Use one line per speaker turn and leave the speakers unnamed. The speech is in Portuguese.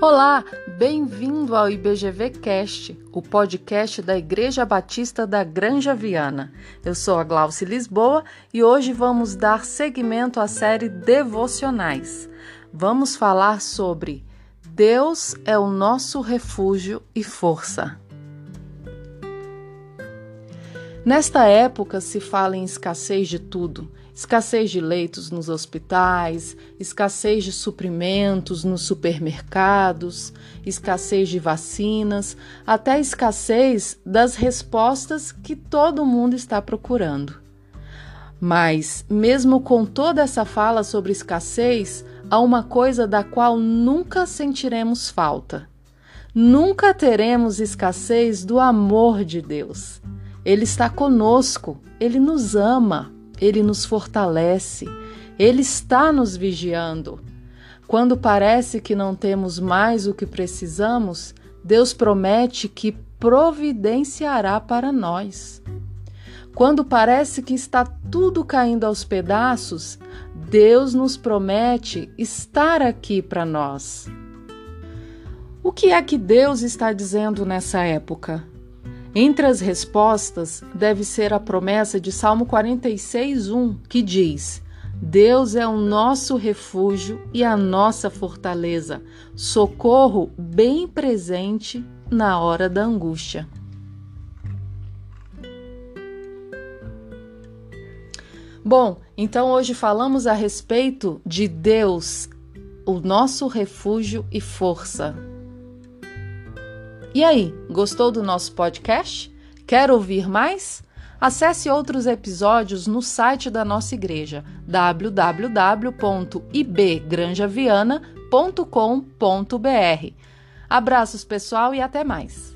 Olá, bem-vindo ao IBGV Cast, o podcast da Igreja Batista da Granja Viana. Eu sou a Glauce Lisboa e hoje vamos dar seguimento à série Devocionais. Vamos falar sobre Deus é o nosso refúgio e força. Nesta época se fala em escassez de tudo: escassez de leitos nos hospitais, escassez de suprimentos nos supermercados, escassez de vacinas, até escassez das respostas que todo mundo está procurando. Mas, mesmo com toda essa fala sobre escassez, há uma coisa da qual nunca sentiremos falta. Nunca teremos escassez do amor de Deus. Ele está conosco, ele nos ama, ele nos fortalece, ele está nos vigiando. Quando parece que não temos mais o que precisamos, Deus promete que providenciará para nós. Quando parece que está tudo caindo aos pedaços, Deus nos promete estar aqui para nós. O que é que Deus está dizendo nessa época? Entre as respostas deve ser a promessa de Salmo 46:1, que diz: Deus é o nosso refúgio e a nossa fortaleza, socorro bem presente na hora da angústia. Bom, então hoje falamos a respeito de Deus, o nosso refúgio e força. E aí, gostou do nosso podcast? Quer ouvir mais? Acesse outros episódios no site da nossa igreja www.ibgranjaviana.com.br. Abraços, pessoal, e até mais!